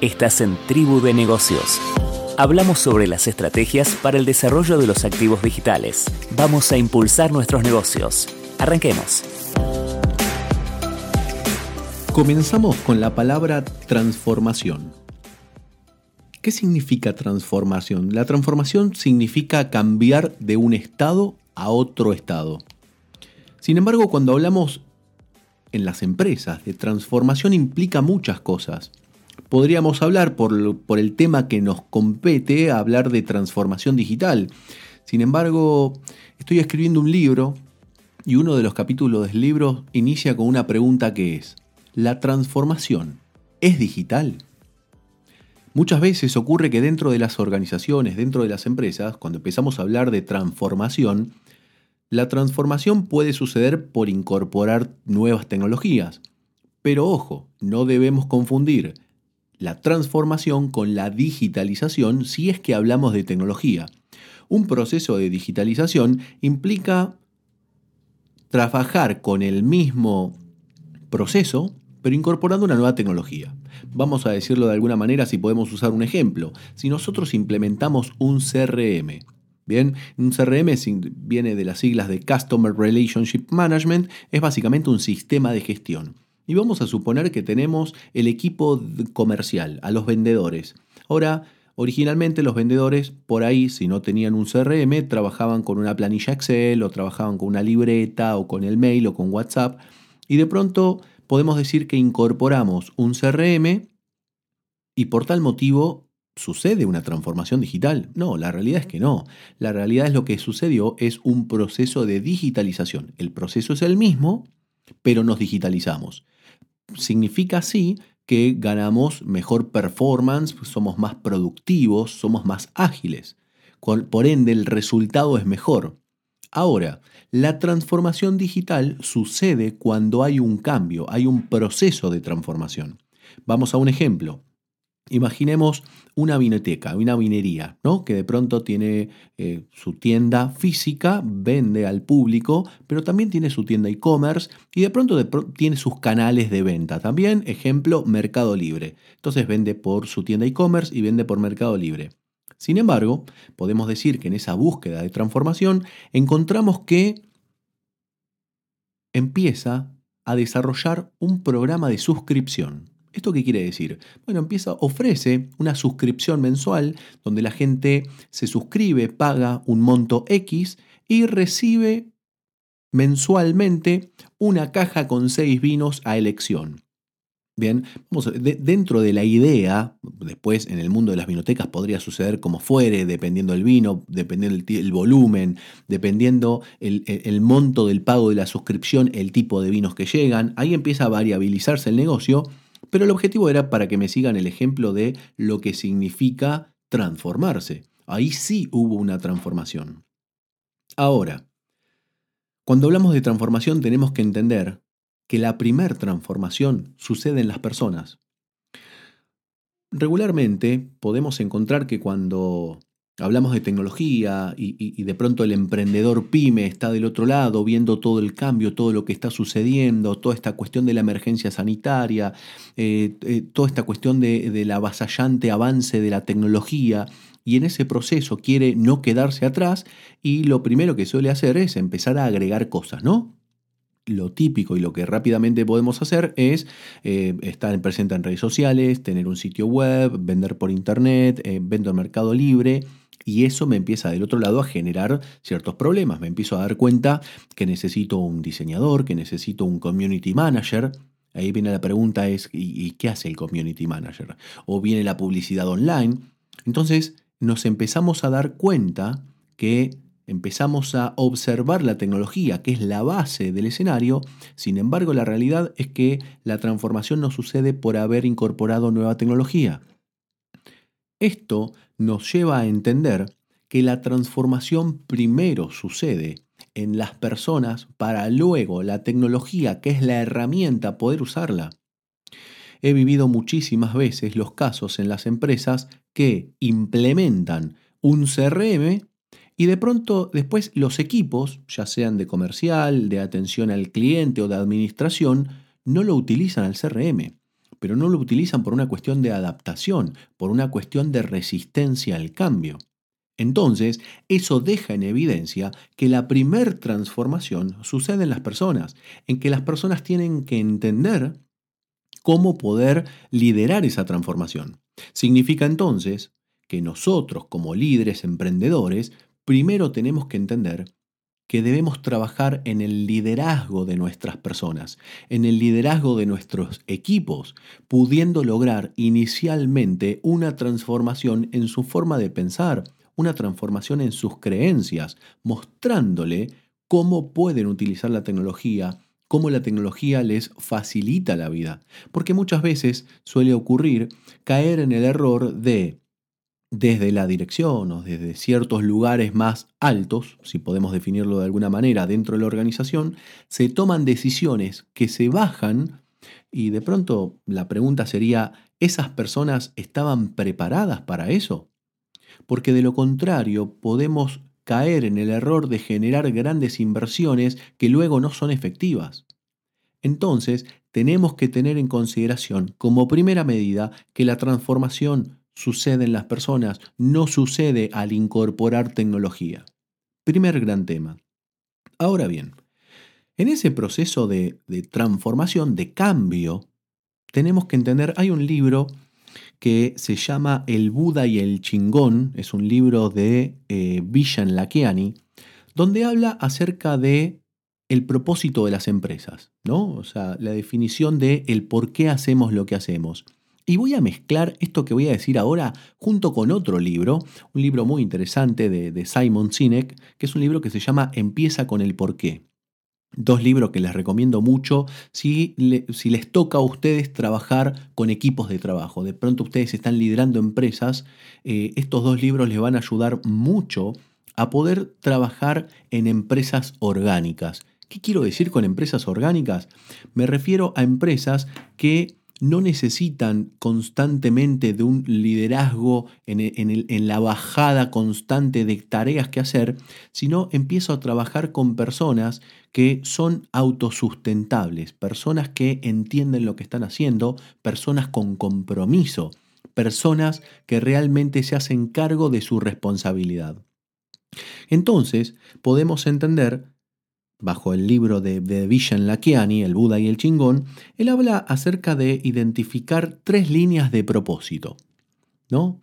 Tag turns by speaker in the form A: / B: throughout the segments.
A: Estás en Tribu de Negocios. Hablamos sobre las estrategias para el desarrollo de los activos digitales. Vamos a impulsar nuestros negocios. Arranquemos.
B: Comenzamos con la palabra transformación. ¿Qué significa transformación? La transformación significa cambiar de un estado a otro estado. Sin embargo, cuando hablamos en las empresas de transformación implica muchas cosas. Podríamos hablar por, el tema que nos compete, hablar de transformación digital. Sin embargo, estoy escribiendo un libro y uno de los capítulos del libro inicia con una pregunta que es, ¿la transformación es digital? Muchas veces ocurre que dentro de las organizaciones, dentro de las empresas, cuando empezamos a hablar de transformación, la transformación puede suceder por incorporar nuevas tecnologías. Pero ojo, no debemos confundir la transformación con la digitalización si es que hablamos de tecnología. Un proceso de digitalización implica trabajar con el mismo proceso, pero incorporando una nueva tecnología. Vamos a decirlo de alguna manera si podemos usar un ejemplo. Si nosotros implementamos un CRM, Bien, un CRM viene de las siglas de Customer Relationship Management, es básicamente un sistema de gestión. Y vamos a suponer que tenemos el equipo comercial, a los vendedores. Ahora, originalmente los vendedores por ahí, si no tenían un CRM, trabajaban con una planilla Excel o trabajaban con una libreta o con el mail o con WhatsApp. Y de pronto podemos decir que incorporamos un CRM y por tal motivo sucede una transformación digital. No, la realidad es que no. La realidad es lo que sucedió es un proceso de digitalización. El proceso es el mismo, pero nos digitalizamos. Significa así que ganamos mejor performance, somos más productivos, somos más ágiles. Por ende, el resultado es mejor. Ahora, la transformación digital sucede cuando hay un cambio, hay un proceso de transformación. Vamos a un ejemplo. Imaginemos una vinoteca, una vinería, ¿no? que de pronto tiene eh, su tienda física, vende al público, pero también tiene su tienda e-commerce y de pronto, tiene sus canales de venta. También, ejemplo, Mercado Libre. Entonces vende por su tienda e-commerce y vende por Mercado Libre. Sin embargo, podemos decir que en esa búsqueda de transformación encontramos que empieza a desarrollar un programa de suscripción. ¿Esto qué quiere decir? Bueno, empieza, ofrece una suscripción mensual donde la gente se suscribe, paga un monto X y recibe mensualmente una caja con seis vinos a elección. Bien, dentro de la idea, después en el mundo de las vinotecas podría suceder como fuere, dependiendo del vino, dependiendo el, volumen, dependiendo el, monto del pago de la suscripción, el tipo de vinos que llegan. Ahí empieza a variabilizarse el negocio, pero el objetivo era para que me sigan el ejemplo de lo que significa transformarse. Ahí sí hubo una transformación. Ahora, cuando hablamos de transformación tenemos que entender que la primer transformación sucede en las personas. Regularmente podemos encontrar que cuando hablamos de tecnología y, de pronto el emprendedor pyme está del otro lado viendo todo el cambio, todo lo que está sucediendo, toda esta cuestión de la emergencia sanitaria, eh, eh, toda esta cuestión de, del avasallante avance de la tecnología, y en ese proceso quiere no quedarse atrás y lo primero que suele hacer es empezar a agregar cosas, ¿no? lo típico y lo que rápidamente podemos hacer es eh, estar presente en redes sociales, tener un sitio web, vender por internet, eh, vender mercado libre. Y eso me empieza del otro lado a generar ciertos problemas. Me empiezo a dar cuenta que necesito un diseñador, que necesito un community manager. Ahí viene la pregunta es, ¿y qué hace el community manager? O viene la publicidad online. Entonces nos empezamos a dar cuenta que empezamos a observar la tecnología, que es la base del escenario, sin embargo la realidad es que la transformación no sucede por haber incorporado nueva tecnología. Esto nos lleva a entender que la transformación primero sucede en las personas para luego la tecnología, que es la herramienta, poder usarla. He vivido muchísimas veces los casos en las empresas que implementan un CRM y de pronto después los equipos, ya sean de comercial, de atención al cliente o de administración, no lo utilizan al CRM. Pero no lo utilizan por una cuestión de adaptación, por una cuestión de resistencia al cambio. Entonces, eso deja en evidencia que la primer transformación sucede en las personas, en que las personas tienen que entender cómo poder liderar esa transformación. Significa entonces que nosotros como líderes emprendedores, primero tenemos que entender que debemos trabajar en el liderazgo de nuestras personas, en el liderazgo de nuestros equipos, pudiendo lograr inicialmente una transformación en su forma de pensar, una transformación en sus creencias, mostrándole cómo pueden utilizar la tecnología cómo la tecnología les facilita la vida. Porque muchas veces suele ocurrir caer en el error de, desde la dirección o desde ciertos lugares más altos, si podemos definirlo de alguna manera, dentro de la organización, se toman decisiones que se bajan y de pronto la pregunta sería, ¿esas personas estaban preparadas para eso? Porque de lo contrario podemos caer en el error de generar grandes inversiones que luego no son efectivas. Entonces, tenemos que tener en consideración como primera medida que la transformación sucede en las personas, no sucede al incorporar tecnología. Primer gran tema. Ahora bien, en ese proceso de, transformación, de cambio, tenemos que entender, hay un libro que se llama El Buda y el Chingón, es un libro de eh, Vishen Lakiani, donde habla acerca de el propósito de las empresas, ¿no? O sea, la definición de el por qué hacemos lo que hacemos. Y voy a mezclar esto que voy a decir ahora junto con otro libro, un libro muy interesante de, Simon Sinek, que es un libro que se llama Empieza con el por qué. Dos libros que les recomiendo mucho si, si, les toca a ustedes trabajar con equipos de trabajo. De pronto ustedes están liderando empresas, eh, estos dos libros les van a ayudar mucho a poder trabajar en empresas orgánicas. ¿Qué quiero decir con empresas orgánicas? Me refiero a empresas que no necesitan constantemente de un liderazgo en, la bajada constante de tareas que hacer, sino empiezo a trabajar con personas que son autosustentables, personas que entienden lo que están haciendo, personas con compromiso, personas que realmente se hacen cargo de su responsabilidad. Entonces, podemos entender bajo el libro de, de Vishen Lakiani, El Buda y el Chingón, él habla acerca de identificar tres líneas de propósito. ¿no?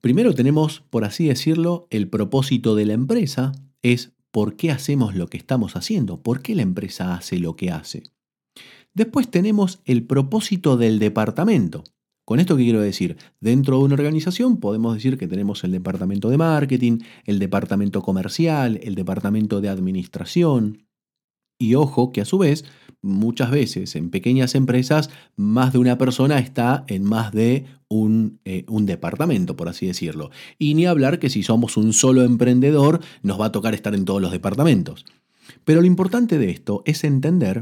B: Primero tenemos, por así decirlo, el propósito de la empresa, es por qué hacemos lo que estamos haciendo, por qué la empresa hace lo que hace. Después tenemos el propósito del departamento. Con esto qué quiero decir, dentro de una organización podemos decir que tenemos el departamento de marketing, el departamento comercial, el departamento de administración. Y ojo que a su vez, muchas veces en pequeñas empresas, más de una persona está en más de un, eh, un, departamento, por así decirlo. Y ni hablar que si somos un solo emprendedor, nos va a tocar estar en todos los departamentos. Pero lo importante de esto es entender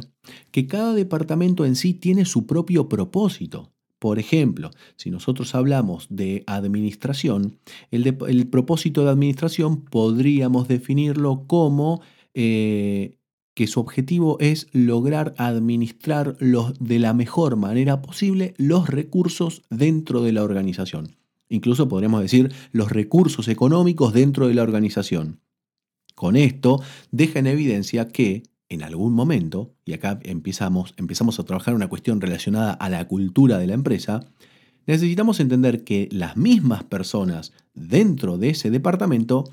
B: que cada departamento en sí tiene su propio propósito. Por ejemplo, si nosotros hablamos de administración, el, propósito de administración podríamos definirlo como eh, que su objetivo es lograr administrar de la mejor manera posible los recursos dentro de la organización. Incluso podríamos decir los recursos económicos dentro de la organización. Con esto deja en evidencia que en algún momento, y acá empezamos, empezamos a trabajar una cuestión relacionada a la cultura de la empresa, necesitamos entender que las mismas personas dentro de ese departamento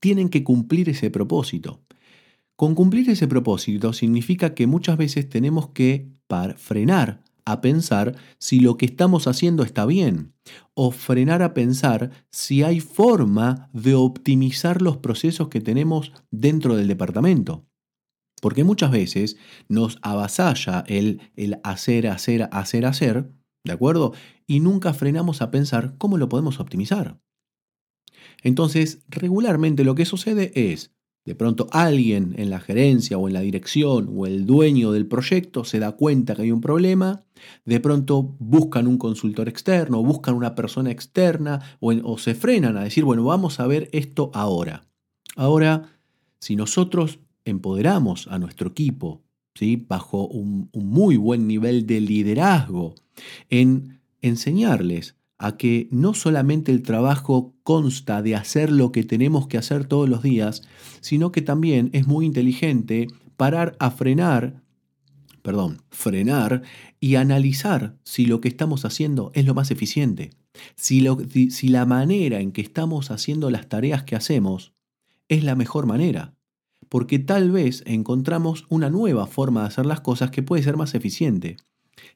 B: tienen que cumplir ese propósito. Con cumplir ese propósito significa que muchas veces tenemos que frenar a pensar si lo que estamos haciendo está bien o frenar a pensar si hay forma de optimizar los procesos que tenemos dentro del departamento. Porque muchas veces nos avasalla el, el hacer, hacer, hacer, hacer, ¿de acuerdo? Y nunca frenamos a pensar cómo lo podemos optimizar. Entonces, regularmente lo que sucede es, de pronto alguien en la gerencia o en la dirección o el dueño del proyecto se da cuenta que hay un problema, de pronto buscan un consultor externo, buscan una persona externa o se frenan a decir, bueno, vamos a ver esto ahora. Ahora, si nosotros empoderamos a nuestro equipo ¿sí? bajo un, muy buen nivel de liderazgo, en enseñarles a que no solamente el trabajo consta de hacer lo que tenemos que hacer todos los días, sino que también es muy inteligente parar a frenar, perdón, frenar y analizar si lo que estamos haciendo es lo más eficiente, si la manera en que estamos haciendo las tareas que hacemos es la mejor manera, porque tal vez encontramos una nueva forma de hacer las cosas que puede ser más eficiente.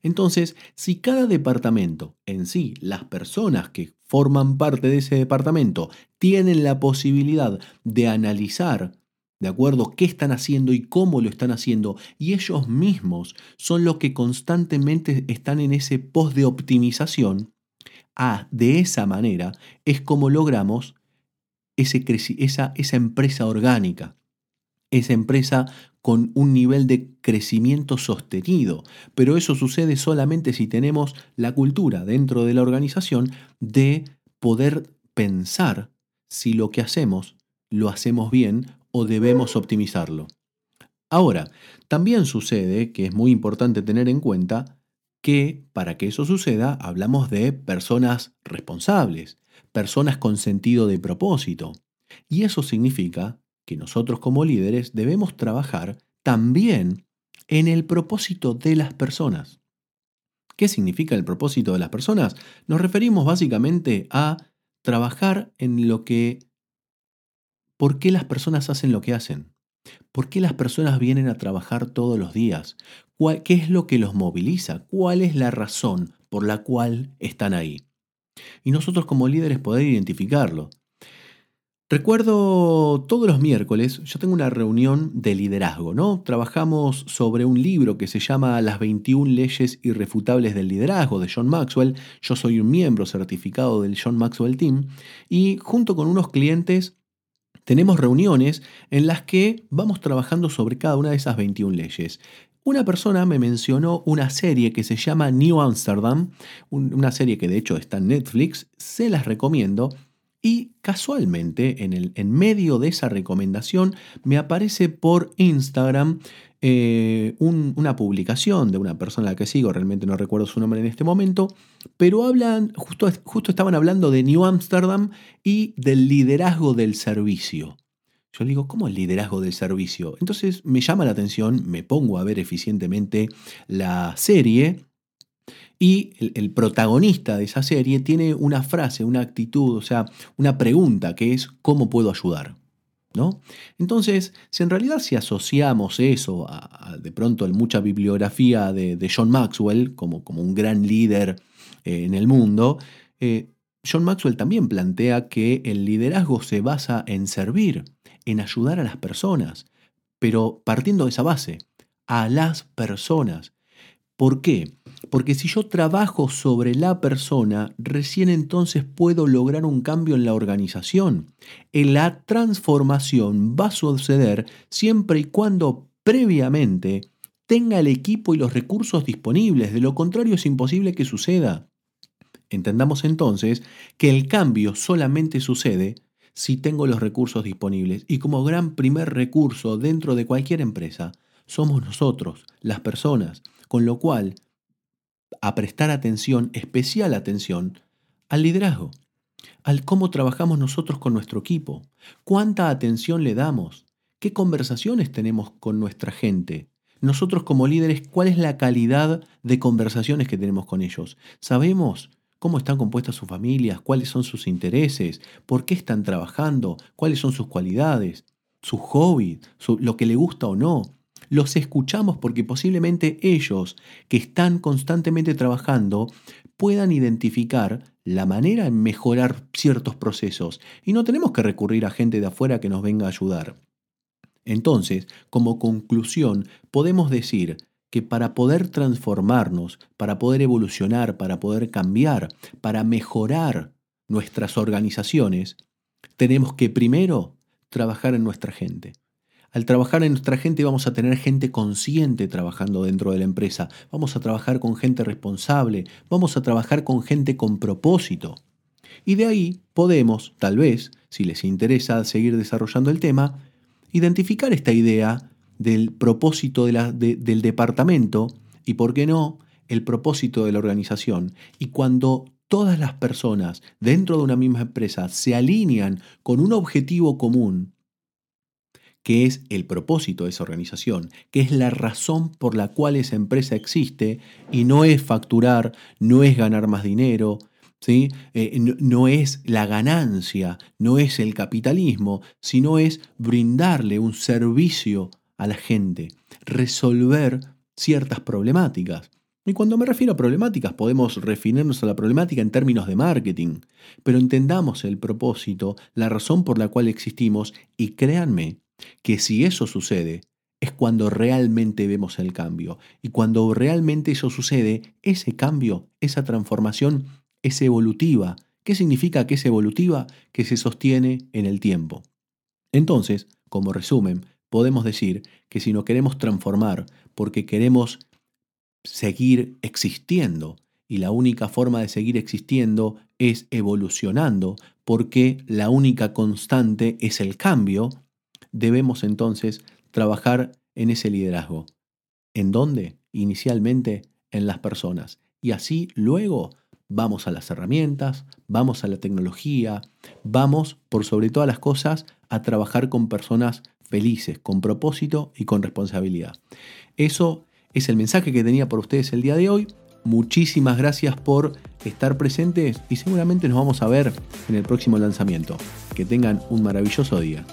B: Entonces, si cada departamento en sí, las personas que forman parte de ese departamento, tienen la posibilidad de analizar ¿De acuerdo? ¿Qué están haciendo y cómo lo están haciendo? Y ellos mismos son los que constantemente están en ese post de optimización. Ah, de esa manera es como logramos ese esa, esa empresa orgánica, esa empresa con un nivel de crecimiento sostenido. Pero eso sucede solamente si tenemos la cultura dentro de la organización de poder pensar si lo que hacemos lo hacemos bien o debemos optimizarlo. Ahora, también sucede que es muy importante tener en cuenta que para que eso suceda hablamos de personas responsables, personas con sentido de propósito. Y eso significa que nosotros como líderes debemos trabajar también en el propósito de las personas. ¿Qué significa el propósito de las personas? Nos referimos básicamente a trabajar en lo que... ¿Por qué las personas hacen lo que hacen? ¿Por qué las personas vienen a trabajar todos los días? ¿Qué es lo que los moviliza? ¿Cuál es la razón por la cual están ahí? Y nosotros como líderes poder identificarlo. Recuerdo todos los miércoles, yo tengo una reunión de liderazgo, ¿no? Trabajamos sobre un libro que se llama Las 21 leyes irrefutables del liderazgo de John Maxwell. Yo soy un miembro certificado del John Maxwell Team y junto con unos clientes tenemos reuniones en las que vamos trabajando sobre cada una de esas 21 leyes. Una persona me mencionó una serie que se llama New Amsterdam, una serie que de hecho está en Netflix, se las recomiendo y casualmente, en, el, en medio de esa recomendación, me aparece por Instagram eh, una publicación de una persona a la que sigo, realmente no recuerdo su nombre en este momento, pero hablan, justo, justo estaban hablando de New Amsterdam y del liderazgo del servicio. Yo le digo, ¿cómo el liderazgo del servicio? Entonces me llama la atención, me pongo a ver eficientemente la serie y el, protagonista de esa serie tiene una frase, una actitud, o sea, una pregunta que es ¿cómo puedo ayudar? ¿No? Entonces, si en realidad si asociamos eso a, de pronto a mucha bibliografía de, John Maxwell como, como, un gran líder eh, en el mundo, eh, John Maxwell también plantea que el liderazgo se basa en servir, en ayudar a las personas, pero partiendo de esa base, a las personas. ¿Por qué? Porque si yo trabajo sobre la persona, recién entonces puedo lograr un cambio en la organización. La transformación va a suceder siempre y cuando previamente tenga el equipo y los recursos disponibles. De lo contrario es imposible que suceda. Entendamos entonces que el cambio solamente sucede si tengo los recursos disponibles. Y como gran primer recurso dentro de cualquier empresa, somos nosotros, las personas, con lo cual a prestar atención, especial atención, al liderazgo, al cómo trabajamos nosotros con nuestro equipo, cuánta atención le damos, qué conversaciones tenemos con nuestra gente. Nosotros como líderes, ¿cuál es la calidad de conversaciones que tenemos con ellos? ¿Sabemos cómo están compuestas sus familias? ¿Cuáles son sus intereses? ¿Por qué están trabajando? ¿Cuáles son sus cualidades? ¿Su hobby? ¿Lo que le gusta o no? Los escuchamos porque posiblemente ellos, que están constantemente trabajando, puedan identificar la manera en mejorar ciertos procesos y no tenemos que recurrir a gente de afuera que nos venga a ayudar. Entonces, como conclusión, podemos decir que para poder transformarnos, para poder evolucionar, para poder cambiar, para mejorar nuestras organizaciones, tenemos que primero trabajar en nuestra gente. Al trabajar en nuestra gente vamos a tener gente consciente trabajando dentro de la empresa, vamos a trabajar con gente responsable, vamos a trabajar con gente con propósito. Y de ahí podemos, tal vez, si les interesa seguir desarrollando el tema, identificar esta idea del propósito del departamento y, por qué no, el propósito de la organización. Y cuando todas las personas dentro de una misma empresa se alinean con un objetivo común, que es el propósito de esa organización, que es la razón por la cual esa empresa existe y no es facturar, no es ganar más dinero, ¿sí? Eh, no, es la ganancia, no es el capitalismo, sino es brindarle un servicio a la gente, resolver ciertas problemáticas. Y cuando me refiero a problemáticas, podemos refinirnos a la problemática en términos de marketing, pero entendamos el propósito, la razón por la cual existimos y créanme que si eso sucede, es cuando realmente vemos el cambio. Y cuando realmente eso sucede, ese cambio, esa transformación es evolutiva. ¿Qué significa que es evolutiva? Que se sostiene en el tiempo. Entonces, como resumen, podemos decir que si no queremos transformar porque queremos seguir existiendo, y la única forma de seguir existiendo es evolucionando, porque la única constante es el cambio, debemos entonces trabajar en ese liderazgo. ¿En dónde? Inicialmente en las personas. Y así luego vamos a las herramientas, vamos a la tecnología, vamos, por sobre todas las cosas, a trabajar con personas felices, con propósito y con responsabilidad. Eso es el mensaje que tenía por ustedes el día de hoy. Muchísimas gracias por estar presentes y seguramente nos vamos a ver en el próximo lanzamiento. Que tengan un maravilloso día.